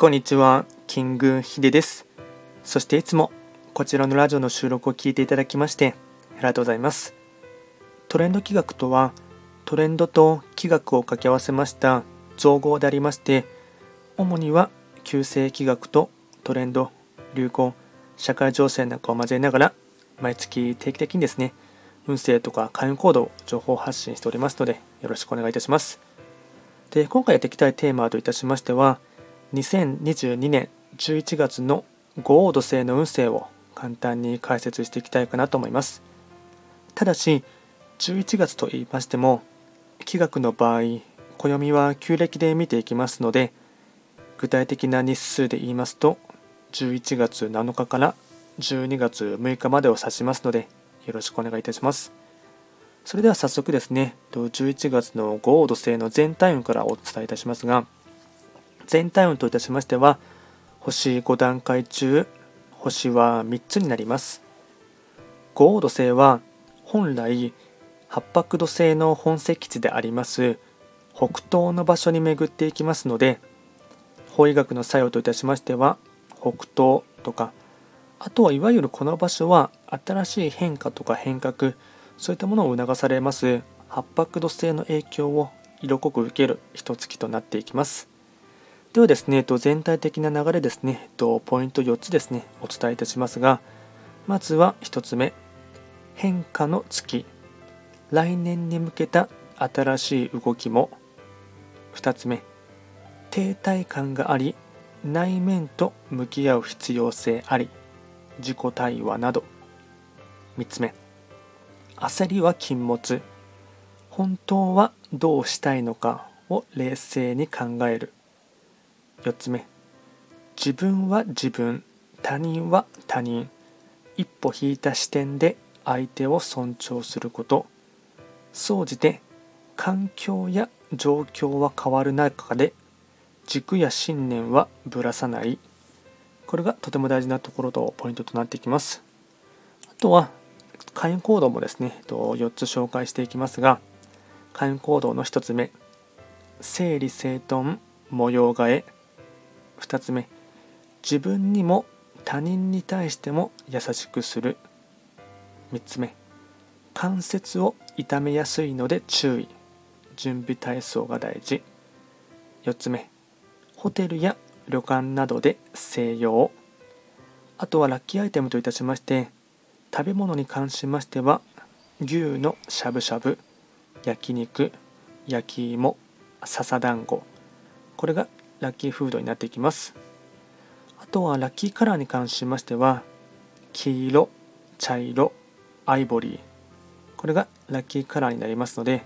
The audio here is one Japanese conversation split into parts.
こんにちは、キングヒデです。そしていつもこちらのラジオの収録を聞いていただきましてありがとうございます。トレンド企画とは、トレンドと企画を掛け合わせました造語でありまして、主には旧世企画とトレンド、流行、社会情勢なんかを交えながら、毎月定期的にですね、運勢とか開運行動、情報発信しておりますので、よろしくお願いいたします。で、今回やっていきたいテーマといたしましては、2022年11月の五黄土星の運勢を簡単に解説していきたいかなと思います。ただし、11月と言いましても、気学の場合、暦は旧暦で見ていきますので、具体的な日数で言いますと、11月7日から12月6日までを指しますので、よろしくお願いいたします。それでは早速ですね、11月の五黄土星の全体運からお伝えいたしますが、全体運といたしましては、星5段階中、星は3つになります。五黄土星は本来、八白土星の本石地であります北東の場所に巡っていきますので、法医学の作用といたしましては、北東とか、あとはいわゆるこの場所は新しい変化とか変革、そういったものを促されます八白土星の影響を色濃く受ける一月となっていきます。ではですね、全体的な流れですね、ポイント4つですね、お伝えいたしますが、まずは1つ目、変化の月。来年に向けた新しい動きも。2つ目、停滞感があり、内面と向き合う必要性あり、自己対話など。3つ目、焦りは禁物本当はどうしたいのかを冷静に考える4つ目。自分は自分。他人は他人。一歩引いた視点で相手を尊重すること。総じて環境や状況は変わる中で軸や信念はぶらさない。これがとても大事なところとポイントとなっていきます。あとは会員行動もですね4つ紹介していきますが会員行動の1つ目。整理整頓模様替え。2つ目。自分にも他人に対しても優しくする。3つ目。関節を痛めやすいので注意。準備体操が大事。4つ目。ホテルや旅館などで静養。あとはラッキーアイテムといたしまして食べ物に関しましては牛のしゃぶしゃぶ焼肉焼き芋笹団子。これがラッキーフードになっていきます。あとはラッキーカラーに関しましては黄色茶色アイボリー。これがラッキーカラーになりますので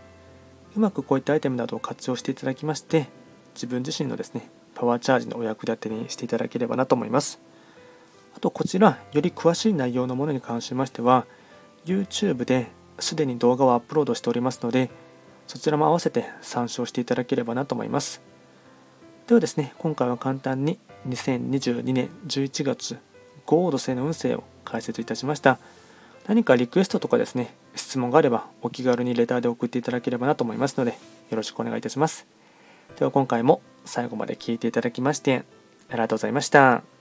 うまくこういったアイテムなどを活用していただきまして自分自身のですねパワーチャージのお役立てにしていただければなと思います。あとこちら、より詳しい内容のものに関しましては、YouTube ですでに動画をアップロードしておりますので、そちらも合わせて参照していただければなと思います。ではですね、今回は簡単に2022年11月、ゴード星の運勢を解説いたしました。何かリクエストとかですね、質問があればお気軽にレターで送っていただければなと思いますので、よろしくお願いいたします。では今回も最後まで聴いていただきまして、ありがとうございました。